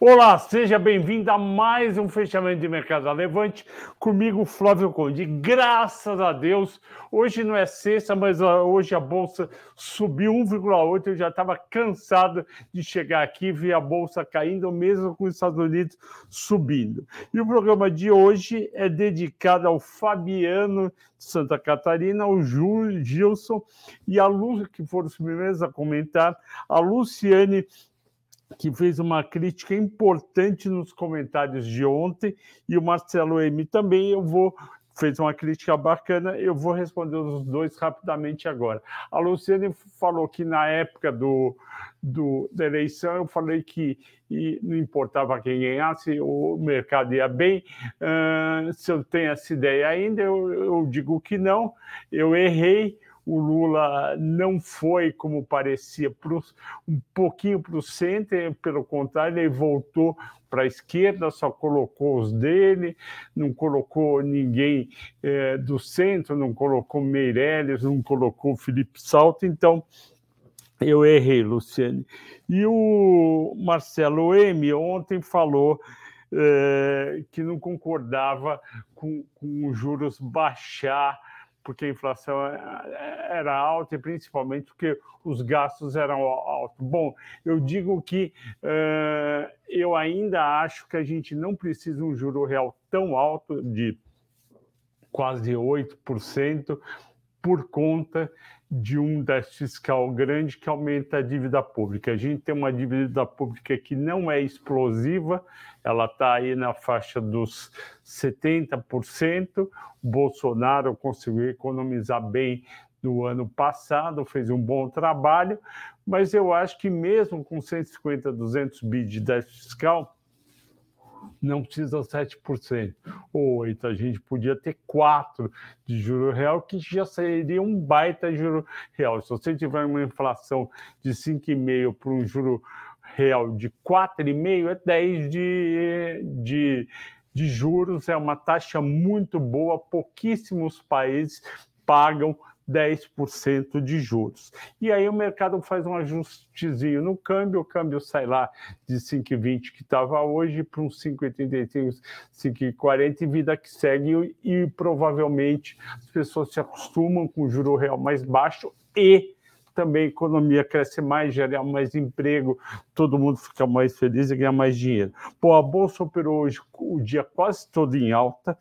Olá, seja bem-vindo a mais um fechamento de mercado Levante. Comigo, Flávio Conde. Graças a Deus, hoje não é sexta, mas ah, hoje a bolsa subiu 1,8. Eu já estava cansado de chegar aqui e ver a bolsa caindo, mesmo com os Estados Unidos subindo. E o programa de hoje é dedicado ao Fabiano de Santa Catarina, ao Gilson e a Lu, que foram os primeiros a comentar, a Luciane que fez uma crítica importante nos comentários de ontem, e o Marcelo M também. Eu vou fez uma crítica bacana, eu vou responder os dois rapidamente agora. A Luciane falou que na época do, do, da eleição eu falei que não importava quem ganhasse, o mercado ia bem. Uh, se eu tenho essa ideia ainda, eu, eu digo que não, eu errei o Lula não foi como parecia pro, um pouquinho para o centro, pelo contrário, ele voltou para a esquerda, só colocou os dele, não colocou ninguém é, do centro, não colocou Meirelles, não colocou Felipe Salto, então eu errei, Luciane. E o Marcelo M ontem falou é, que não concordava com, com os juros baixar porque a inflação é, é, era alta e principalmente porque os gastos eram altos. Bom, eu digo que uh, eu ainda acho que a gente não precisa um juro real tão alto de quase 8% por conta de um déficit fiscal grande que aumenta a dívida pública. A gente tem uma dívida pública que não é explosiva, ela está aí na faixa dos 70%. O Bolsonaro conseguiu economizar bem no ano passado, fez um bom trabalho, mas eu acho que mesmo com 150, 200 bi de déficit fiscal, não precisa 7% ou 8%. A gente podia ter 4% de juro real, que já seria um baita juro real. Se você tiver uma inflação de 5,5% para um juro real de 4,5%, é 10% de, de, de juros, é uma taxa muito boa, pouquíssimos países pagam 10% de juros. E aí o mercado faz um ajustezinho no câmbio, o câmbio sai lá de 5,20 que estava hoje para uns 5,85, 5,40 e vida que segue e, provavelmente as pessoas se acostumam com o juro real mais baixo e também a economia cresce mais, gera mais emprego, todo mundo fica mais feliz e ganha mais dinheiro. Pô, a Bolsa operou hoje o dia quase todo em alta,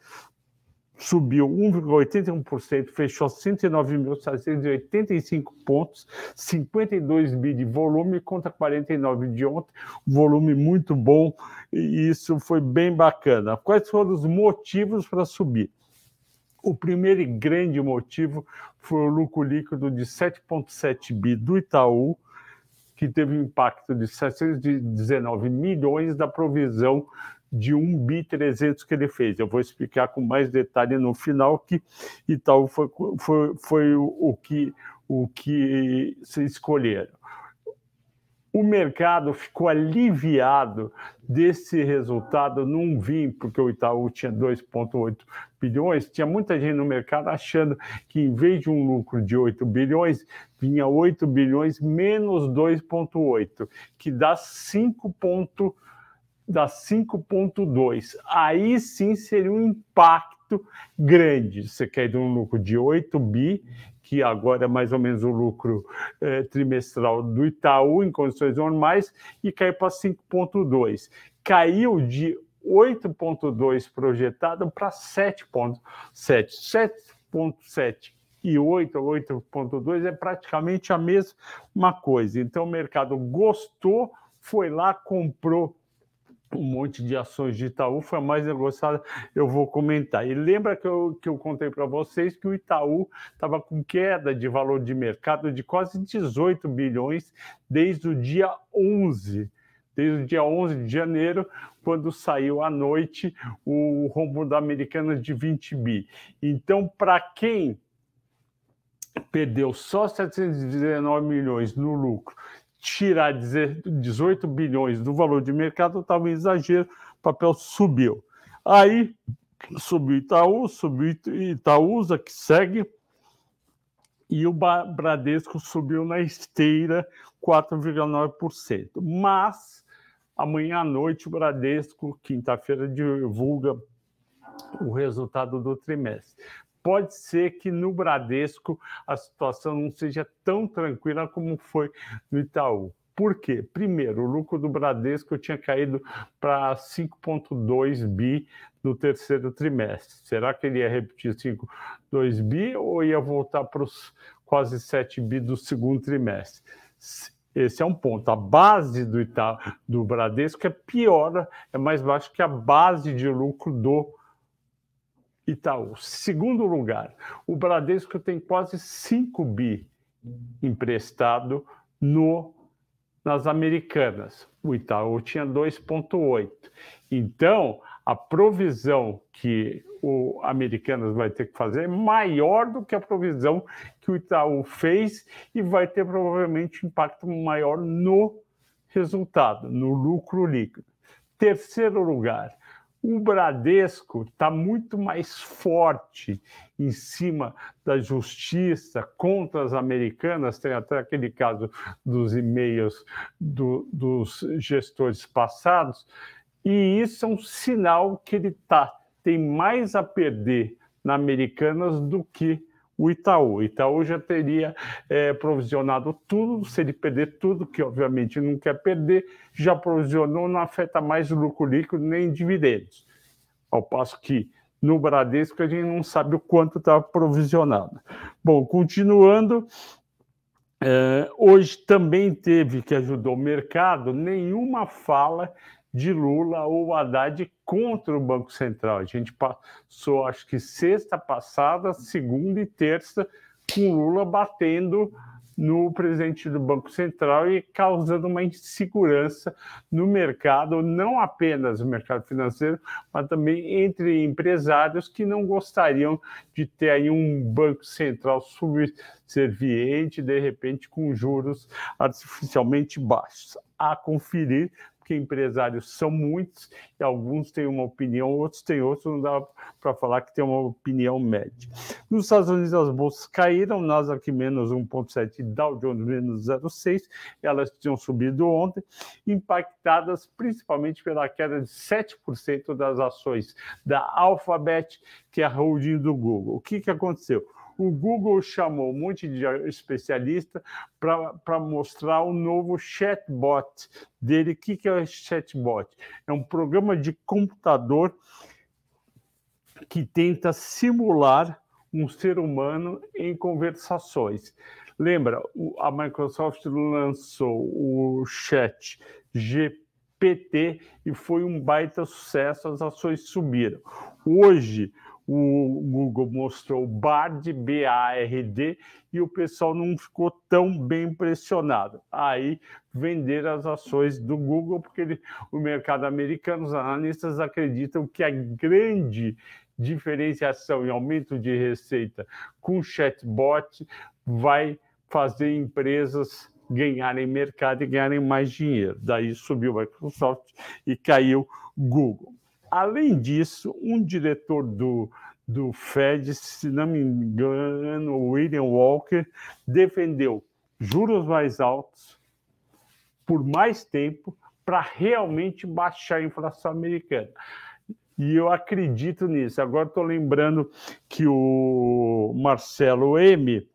subiu 1,81%, fechou 109.785 pontos, 52 bi de volume contra 49 de ontem, volume muito bom e isso foi bem bacana. Quais foram os motivos para subir? O primeiro e grande motivo foi o lucro líquido de 7,7 bi do Itaú, que teve um impacto de 719 milhões da provisão de 1 bi 300 que ele fez. Eu vou explicar com mais detalhe no final que Itaú foi, foi, foi o, o, que, o que se escolheram. O mercado ficou aliviado desse resultado, não vim, porque o Itaú tinha 2,8 bilhões, tinha muita gente no mercado achando que em vez de um lucro de 8 bilhões, vinha 8 bilhões menos 2,8, que dá 5,8 da 5,2. Aí sim seria um impacto grande. Você quer de um lucro de 8 bi, que agora é mais ou menos o lucro eh, trimestral do Itaú em condições normais, e cai para 5,2. Caiu de 8,2 projetado para 7,7. 7,7 e 8, 8,2 é praticamente a mesma coisa. Então o mercado gostou, foi lá, comprou um monte de ações de Itaú, foi a mais negociada, eu vou comentar. E lembra que eu, que eu contei para vocês que o Itaú estava com queda de valor de mercado de quase 18 bilhões desde o dia 11, desde o dia 11 de janeiro, quando saiu à noite o rombo da Americana de 20 bi. Então, para quem perdeu só 719 milhões no lucro tirar 18 bilhões do valor de mercado estava um exagero, o papel subiu. Aí subiu Itaú, subiu Itaúsa, que segue, e o Bradesco subiu na esteira 4,9%. Mas Amanhã à noite, o Bradesco, quinta-feira, divulga o resultado do trimestre. Pode ser que no Bradesco a situação não seja tão tranquila como foi no Itaú. Por quê? Primeiro, o lucro do Bradesco tinha caído para 5,2 bi no terceiro trimestre. Será que ele ia repetir 5,2 bi ou ia voltar para os quase 7 bi do segundo trimestre? Esse é um ponto. A base do, Ita, do Bradesco é pior, é mais baixa que a base de lucro do Itaú. Segundo lugar, o Bradesco tem quase 5 bi emprestado no nas americanas. O Itaú tinha 2,8. Então, a provisão que o Americanas vai ter que fazer é maior do que a provisão que o Itaú fez e vai ter provavelmente impacto maior no resultado, no lucro líquido. Terceiro lugar, o Bradesco está muito mais forte em cima da justiça contra as americanas. Tem até aquele caso dos e-mails do, dos gestores passados, e isso é um sinal que ele tá, tem mais a perder na Americanas do que o Itaú. O Itaú já teria é, provisionado tudo, se ele perder tudo, que obviamente não quer perder, já provisionou, não afeta mais o lucro líquido nem dividendos. Ao passo que no Bradesco a gente não sabe o quanto está provisionado. Bom, continuando, é, hoje também teve, que ajudou o mercado, nenhuma fala de Lula ou Haddad contra o Banco Central. A gente passou, acho que sexta passada, segunda e terça, com Lula batendo no presidente do Banco Central e causando uma insegurança no mercado, não apenas no mercado financeiro, mas também entre empresários que não gostariam de ter aí um Banco Central subserviente, de repente com juros artificialmente baixos. A conferir porque empresários são muitos e alguns têm uma opinião, outros têm outra, não dá para falar que tem uma opinião média. Nos Estados Unidos, as bolsas caíram, Nasdaq menos 1,7 Dow Jones menos 0,6, elas tinham subido ontem, impactadas principalmente pela queda de 7% das ações da Alphabet, que é a holding do Google. O que, que aconteceu? O Google chamou um monte de especialista para mostrar o novo chatbot dele. O que, que é o chatbot? É um programa de computador que tenta simular um ser humano em conversações. Lembra, a Microsoft lançou o chat GPT e foi um baita sucesso, as ações subiram. Hoje, o Google mostrou BARD, B-A-R-D, e o pessoal não ficou tão bem impressionado. Aí venderam as ações do Google, porque ele, o mercado americano, os analistas acreditam que a grande diferenciação e aumento de receita com chatbot vai fazer empresas ganharem mercado e ganharem mais dinheiro. Daí subiu a Microsoft e caiu Google. Além disso, um diretor do, do Fed, se não me engano, William Walker, defendeu juros mais altos por mais tempo para realmente baixar a inflação americana. E eu acredito nisso. Agora estou lembrando que o Marcelo M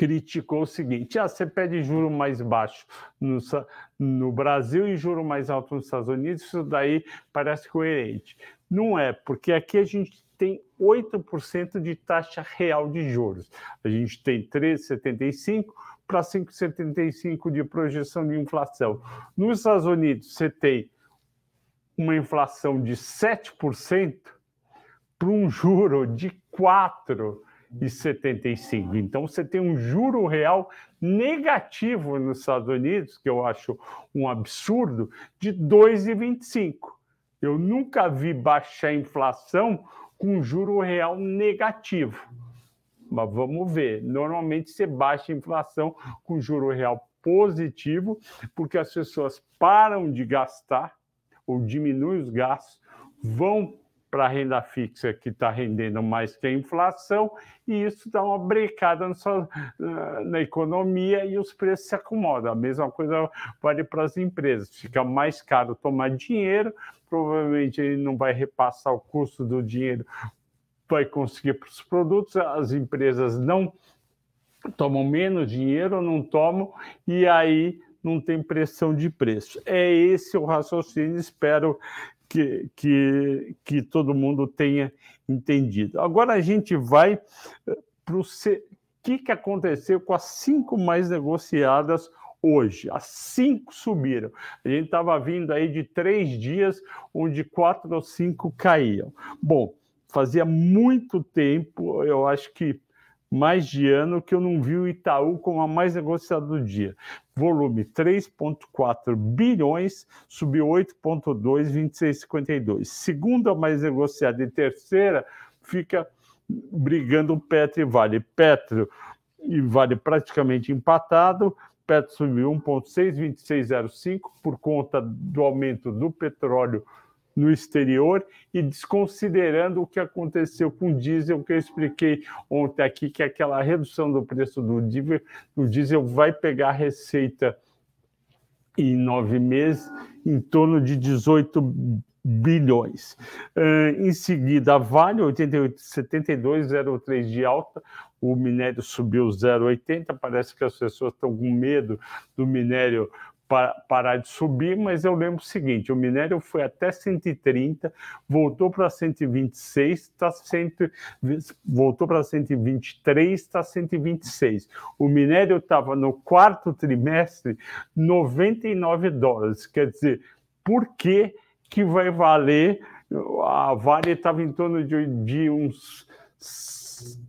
criticou o seguinte: ah, você pede juro mais baixo no, no Brasil e juro mais alto nos Estados Unidos, isso daí parece coerente. Não é, porque aqui a gente tem 8% de taxa real de juros. A gente tem 3,75% para 5,75% de projeção de inflação. Nos Estados Unidos, você tem uma inflação de 7% para um juro de 4% e 75. Então você tem um juro real negativo nos Estados Unidos, que eu acho um absurdo, de 2,25. Eu nunca vi baixar inflação com juro real negativo. Mas vamos ver. Normalmente você baixa a inflação com juro real positivo, porque as pessoas param de gastar ou diminuem os gastos, vão para a renda fixa que está rendendo mais que a inflação, e isso dá uma brecada na, na economia e os preços se acomodam. A mesma coisa vale para as empresas. Fica mais caro tomar dinheiro, provavelmente ele não vai repassar o custo do dinheiro, vai conseguir para os produtos, as empresas não tomam menos dinheiro, não tomam, e aí não tem pressão de preço. É esse o raciocínio, espero que, que, que todo mundo tenha entendido. Agora a gente vai eh, para o que, que aconteceu com as cinco mais negociadas hoje. As cinco subiram. A gente estava vindo aí de três dias onde quatro ou cinco caíam. Bom, fazia muito tempo, eu acho que mais de ano que eu não vi o Itaú como a mais negociada do dia. Volume 3,4 bilhões, subiu 8,2, 26,52. Segunda mais negociada e terceira fica brigando Petro e Vale. Petro e Vale praticamente empatado. Petro subiu 1,6, 26,05 por conta do aumento do petróleo no exterior e desconsiderando o que aconteceu com o diesel, que eu expliquei ontem aqui, que aquela redução do preço do diesel, vai pegar a receita em nove meses em torno de 18 bilhões. Uh, em seguida, a Vale, 88,72, de alta, o minério subiu 0,80, parece que as pessoas estão com medo do minério parar de subir, mas eu lembro o seguinte: o minério foi até 130, voltou para 126, está voltou para 123, está 126. O minério estava no quarto trimestre 99 dólares. Quer dizer, por que, que vai valer? A Vale estava em torno de, de uns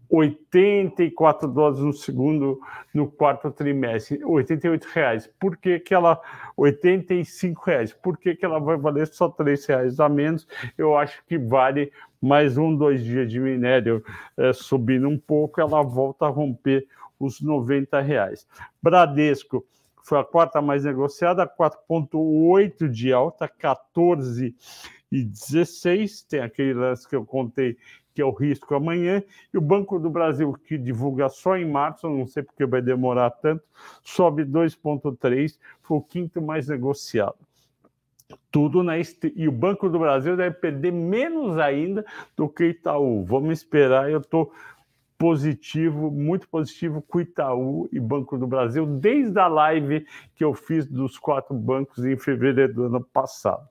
84 dólares no segundo, no quarto trimestre, 88 reais. Por que, que ela 85 reais? Por que, que ela vai valer só 3 reais a menos? Eu acho que vale mais um, dois dias de minério é, subindo um pouco, ela volta a romper os 90 reais. Bradesco foi a quarta mais negociada, 4,8 de alta, 14 e 16. Tem aquele lance que eu contei que é o risco amanhã, e o Banco do Brasil, que divulga só em março, não sei porque vai demorar tanto, sobe 2,3, foi o quinto mais negociado. Tudo na e o Banco do Brasil deve perder menos ainda do que Itaú. Vamos esperar, eu estou positivo, muito positivo com Itaú e Banco do Brasil, desde a live que eu fiz dos quatro bancos em fevereiro do ano passado.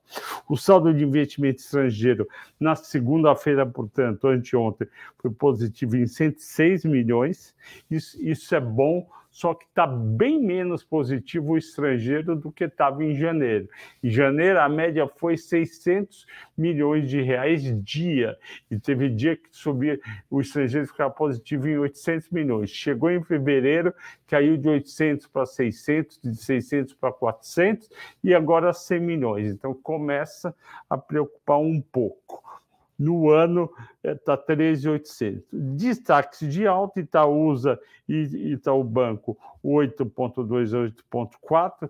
O saldo de investimento estrangeiro na segunda-feira, portanto, anteontem, foi positivo em 106 milhões. Isso, isso é bom só que está bem menos positivo o estrangeiro do que estava em janeiro. Em janeiro, a média foi 600 milhões de reais dia, e teve dia que subia, o estrangeiro ficava positivo em 800 milhões. Chegou em fevereiro, caiu de 800 para 600, de 600 para 400, e agora 100 milhões. Então, começa a preocupar um pouco no ano está 13,800. Destaques de alta, Itaúsa e Itaú Banco 8,2 8,4.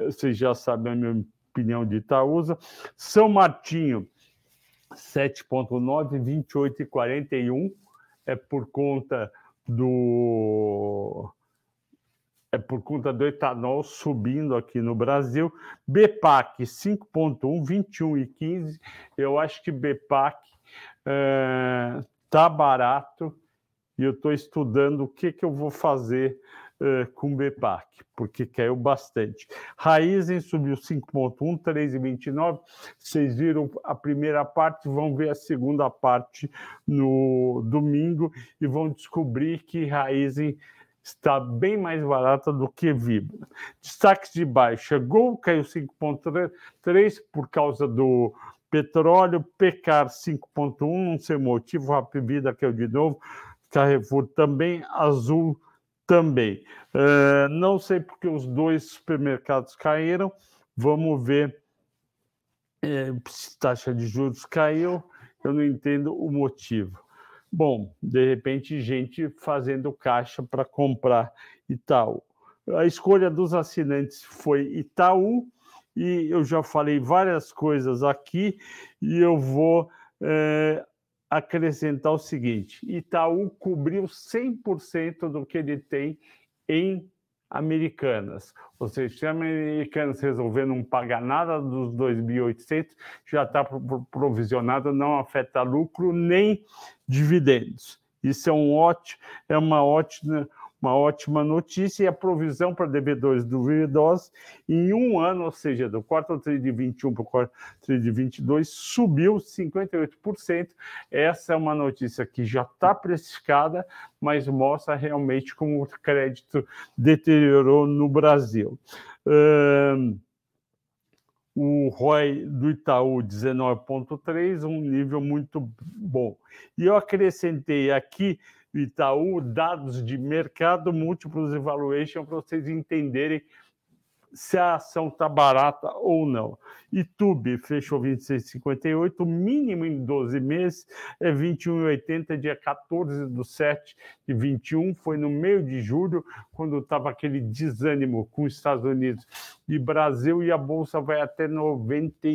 Vocês já sabem a minha opinião de Itaúsa. São Martinho 7,9, 28,41. É por conta do é por conta do etanol subindo aqui no Brasil. BPAC 5,1, 21 e 15. Eu acho que BPAC é, barato e eu estou estudando o que, que eu vou fazer é, com BPAC, porque caiu bastante. Raizen subiu 5,1, 3,29. Vocês viram a primeira parte, vão ver a segunda parte no domingo e vão descobrir que Raizen está bem mais barata do que Vibra. Destaques de baixa: Gol caiu 5,3 por causa do Petróleo, Pecar 5,1, não sei o motivo, Rapvida caiu de novo, Carrefour também, Azul também. Uh, não sei porque os dois supermercados caíram, vamos ver é, se taxa de juros caiu, eu não entendo o motivo. Bom, de repente, gente fazendo caixa para comprar Itaú. A escolha dos assinantes foi Itaú, e eu já falei várias coisas aqui e eu vou é, acrescentar o seguinte: Itaú cobriu 100% do que ele tem em Americanas. Ou seja, se Americanas resolver não pagar nada dos 2.800, já está provisionado, não afeta lucro nem dividendos. Isso é, um ótimo, é uma ótima uma ótima notícia e a provisão para devedores duvidosos em um ano, ou seja, do quarto tri de 21 para o quarto tri de 22, subiu 58%. Essa é uma notícia que já está precificada, mas mostra realmente como o crédito deteriorou no Brasil. Um, o ROI do Itaú 19,3, um nível muito bom. E eu acrescentei aqui Itaú, dados de mercado, múltiplos evaluation, para vocês entenderem se a ação está barata ou não. YouTube fechou 26,58, o mínimo em 12 meses é 21,80, dia 14 do 7 de 21, foi no meio de julho, quando estava aquele desânimo com os Estados Unidos e Brasil, e a Bolsa vai até 90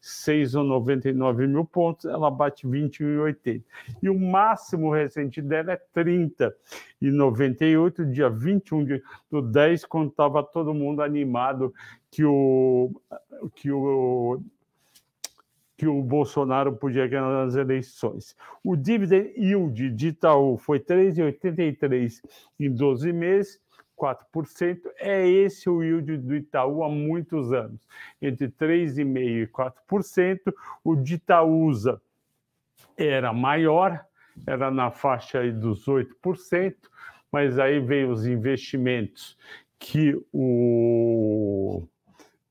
6 ou 99 mil pontos, ela bate 21,80. E o máximo recente dela é 30 e 98, dia 21 de, do 10, quando estava todo mundo animado que o, que o que o Bolsonaro podia ganhar nas eleições. O dividend yield de Itaú foi 3,83 em 12 meses 4%. É esse o yield do Itaú há muitos anos, entre 3,5% e 4%. O de Itaúsa era maior, era na faixa aí dos 8%, mas aí veio os investimentos que o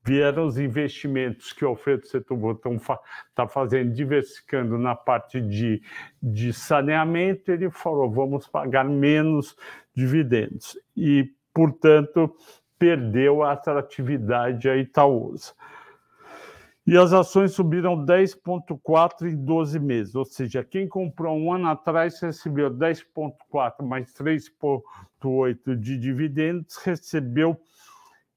vieram os investimentos que o Alfredo Setúbal está tá fazendo, diversificando na parte de, de saneamento, ele falou, vamos pagar menos dividendos. E portanto, perdeu a atratividade a Itaúsa. E as ações subiram 10,4 em 12 meses, ou seja, quem comprou um ano atrás recebeu 10,4 mais 3,8 de dividendos, recebeu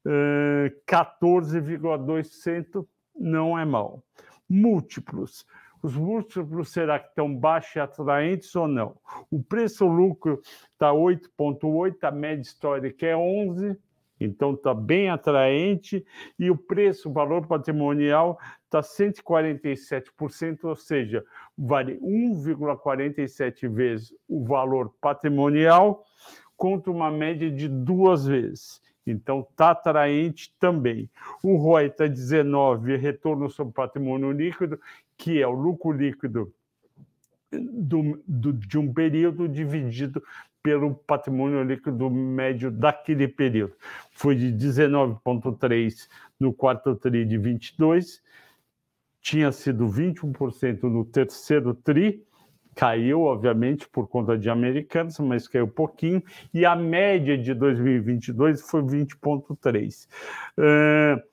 eh, 14,2%, não é mal. Múltiplos os múltiplos será que estão baixos e atraentes ou não? O preço-lucro está 8,8, a média histórica é 11, então está bem atraente, e o preço, o valor patrimonial, está 147%, ou seja, vale 1,47 vezes o valor patrimonial contra uma média de duas vezes. Então, está atraente também. O ROI está 19, retorno sobre patrimônio líquido, que é o lucro líquido do, do, de um período dividido pelo patrimônio líquido médio daquele período. Foi de 19,3 no quarto TRI de 22, tinha sido 21% no terceiro TRI, caiu, obviamente, por conta de americanos, mas caiu pouquinho, e a média de 2022 foi 20,3%. Uh,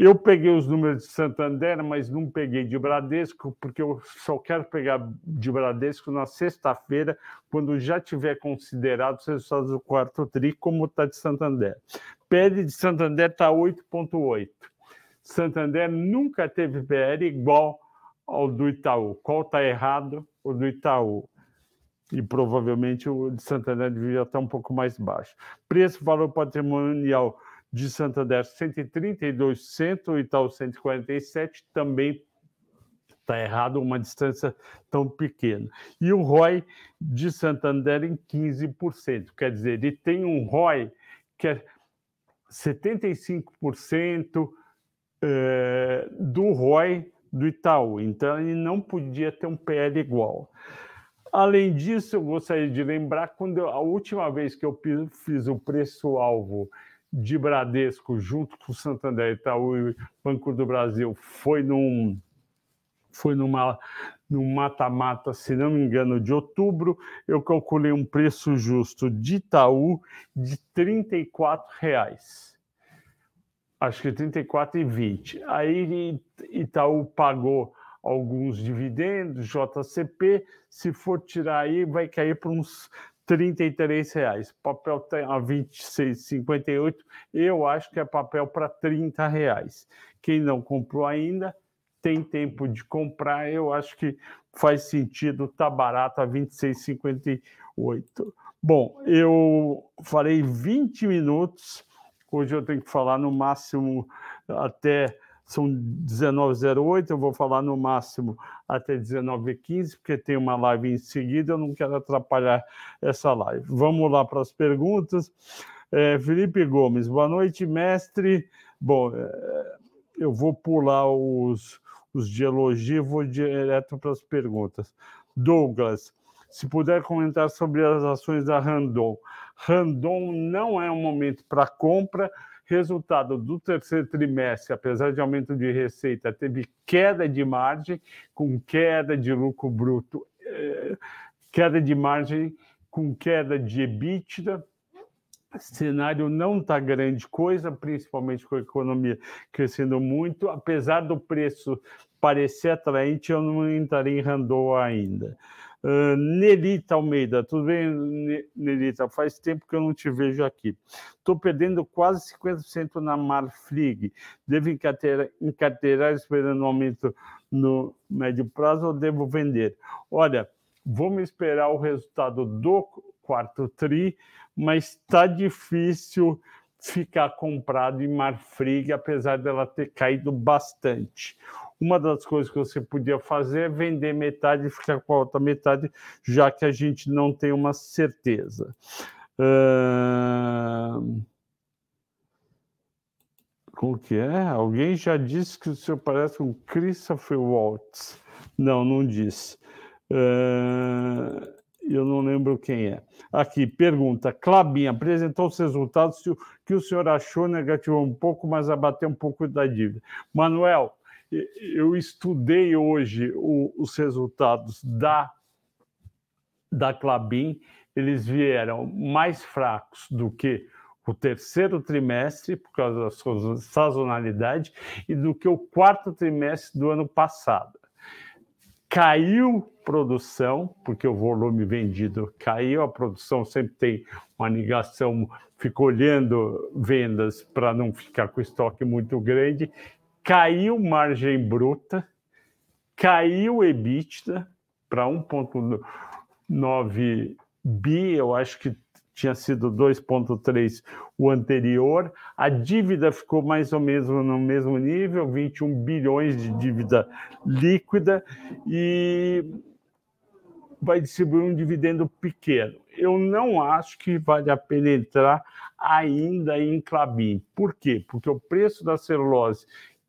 eu peguei os números de Santander, mas não peguei de Bradesco, porque eu só quero pegar de Bradesco na sexta-feira, quando já tiver considerado os resultados do quarto TRI, como está de Santander. PL de Santander está 8,8. Santander nunca teve PL igual ao do Itaú. Qual está errado? O do Itaú. E provavelmente o de Santander deveria estar um pouco mais baixo. Preço, valor patrimonial de Santander 132 centro, Itaú 147, também está errado uma distância tão pequena. E o ROI de Santander em 15%, quer dizer, ele tem um ROI que é 75% eh, do ROI do Itaú, então ele não podia ter um PL igual. Além disso, eu gostaria de lembrar quando eu, a última vez que eu fiz o preço-alvo de Bradesco junto com o Santander, Itaú e Banco do Brasil foi num foi numa num mata-mata, se não me engano, de outubro, eu calculei um preço justo de Itaú de R$ reais. Acho que R$ 34,20. Aí Itaú pagou alguns dividendos, JCP, se for tirar aí, vai cair para uns 33 reais. Papel tem a 26,58. Eu acho que é papel para 30 reais. Quem não comprou ainda tem tempo de comprar, eu acho que faz sentido, tá barato a 26,58. Bom, eu falei 20 minutos, hoje eu tenho que falar no máximo até são 19h08, eu vou falar no máximo até 19h15, porque tem uma live em seguida, eu não quero atrapalhar essa live. Vamos lá para as perguntas. É, Felipe Gomes, boa noite, mestre. Bom, é, eu vou pular os, os de elogio, vou direto para as perguntas. Douglas, se puder comentar sobre as ações da Randon. Randon não é um momento para compra, Resultado do terceiro trimestre, apesar de aumento de receita, teve queda de margem, com queda de lucro bruto, eh, queda de margem com queda de EBITDA. Cenário não está grande coisa, principalmente com a economia crescendo muito. Apesar do preço parecer atraente, eu não entraria em Randon ainda. Uh, Nelita Almeida, tudo bem, Nelita? Faz tempo que eu não te vejo aqui. Estou perdendo quase 50% na Marfrig. Devo encarteirar esperando um aumento no médio prazo ou devo vender? Olha, vamos esperar o resultado do quarto TRI, mas está difícil ficar comprado em Marfrig, apesar dela ter caído bastante. Uma das coisas que você podia fazer é vender metade e ficar com a outra metade, já que a gente não tem uma certeza. Uh... Como que é? Alguém já disse que o senhor parece um Christopher Waltz. Não, não disse. Uh eu não lembro quem é. Aqui, pergunta: Clabin apresentou os resultados que o senhor achou negativou um pouco, mas abateu um pouco da dívida. Manuel, eu estudei hoje o, os resultados da, da Clabin, eles vieram mais fracos do que o terceiro trimestre, por causa da sua sazonalidade, e do que o quarto trimestre do ano passado. Caiu produção, porque o volume vendido caiu, a produção sempre tem uma ligação, fica olhando vendas para não ficar com estoque muito grande, caiu margem bruta, caiu EBITDA para 1,9 bi, eu acho que tinha sido 2,3 o anterior. A dívida ficou mais ou menos no mesmo nível, 21 bilhões de dívida líquida, e vai distribuir um dividendo pequeno. Eu não acho que vale a pena entrar ainda em Clabin. Por quê? Porque o preço da celulose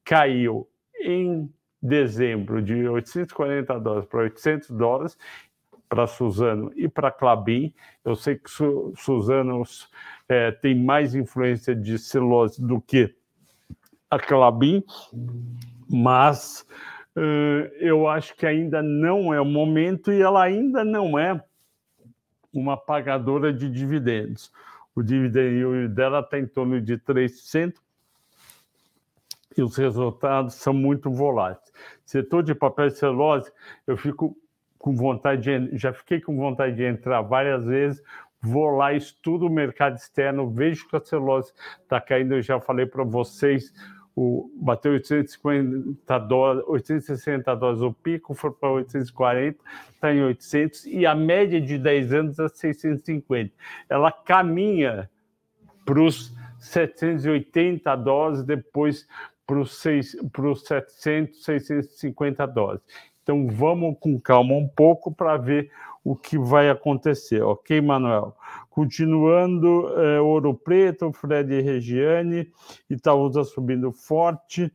caiu em dezembro de 840 dólares para 800 dólares para Suzano e para Clabin. Eu sei que Su Suzano é, tem mais influência de celulose do que a Clabin, mas uh, eu acho que ainda não é o momento e ela ainda não é uma pagadora de dividendos. O dividendo dela está em torno de 3%, e os resultados são muito voláteis. Setor de papel e celulose, eu fico com vontade de, já fiquei com vontade de entrar várias vezes, vou lá, estudo o mercado externo, vejo que a celulose está caindo, eu já falei para vocês, o, bateu 850 dólares, 860 dólares o pico, foi para 840, está em 800, e a média de 10 anos é 650. Ela caminha para os 780 dólares, depois para os 700, 650 dólares. Então vamos com calma um pouco para ver o que vai acontecer, ok, Manuel? Continuando, é, Ouro Preto, Fred Regiane, Itaúsa subindo forte.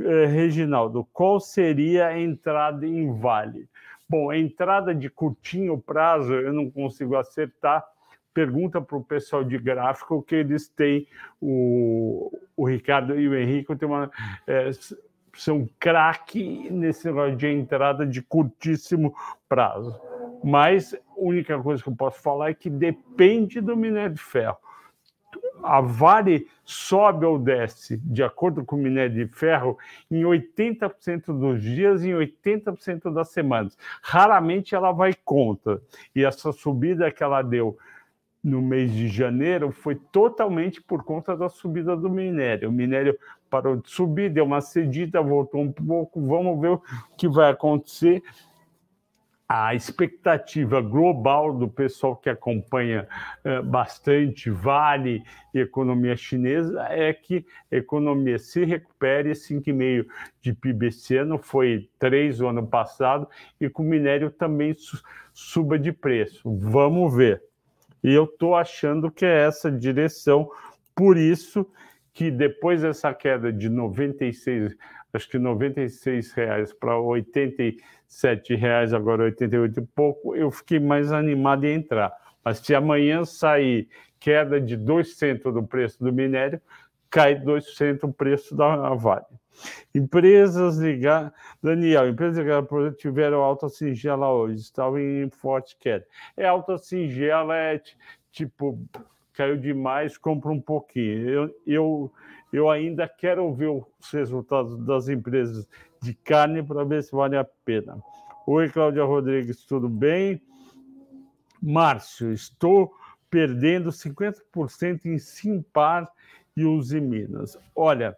É, Reginaldo, qual seria a entrada em Vale? Bom, a entrada de curtinho prazo eu não consigo acertar, pergunta para o pessoal de gráfico que eles têm, o, o Ricardo e o Henrique tem uma, é, são craque nesse negócio de entrada de curtíssimo prazo. Mas a única coisa que eu posso falar é que depende do minério de ferro. A Vale sobe ou desce, de acordo com o minério de ferro, em 80% dos dias e em 80% das semanas. Raramente ela vai contra. E essa subida que ela deu no mês de janeiro foi totalmente por conta da subida do minério. O minério parou de subir, deu uma cedida, voltou um pouco. Vamos ver o que vai acontecer a expectativa global do pessoal que acompanha eh, bastante Vale e economia chinesa é que a economia se recupere 5,5% de PIB esse ano, foi 3% o ano passado, e que o minério também suba de preço. Vamos ver. E eu estou achando que é essa direção, por isso que depois dessa queda de 96 acho que 96 reais para 87 reais, agora 88 e pouco, eu fiquei mais animado em entrar. Mas se amanhã sair queda de 2 centos do preço do minério, cai 2 centos o preço da Vale. Empresas ligadas, Daniel, empresas ligadas tiveram alta singela hoje, estavam em forte queda. É alta singela, é tipo, caiu demais, compra um pouquinho. Eu, eu, eu ainda quero ver os resultados das empresas de carne para ver se vale a pena. Oi, Cláudia Rodrigues, tudo bem? Márcio, estou perdendo 50% em Simpar e Uzi Minas. Olha,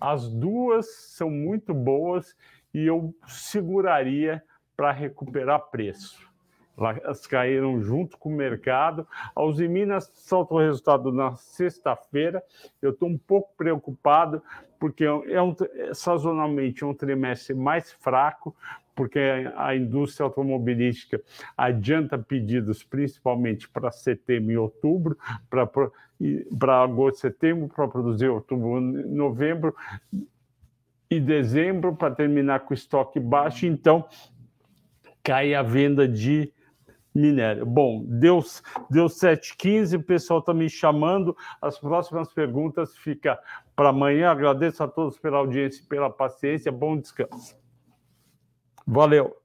as duas são muito boas e eu seguraria para recuperar preço. Elas caíram junto com o mercado. A Uzi Minas solta o resultado na sexta-feira. Eu estou um pouco preocupado, porque é um, sazonalmente um trimestre mais fraco, porque a indústria automobilística adianta pedidos principalmente para setembro e outubro, para agosto, setembro, para produzir outubro, novembro e dezembro, para terminar com estoque baixo. Então, cai a venda de minério. Bom, deu, deu 7h15, o pessoal está me chamando. As próximas perguntas ficam para amanhã. Agradeço a todos pela audiência e pela paciência. Bom descanso. Valeu.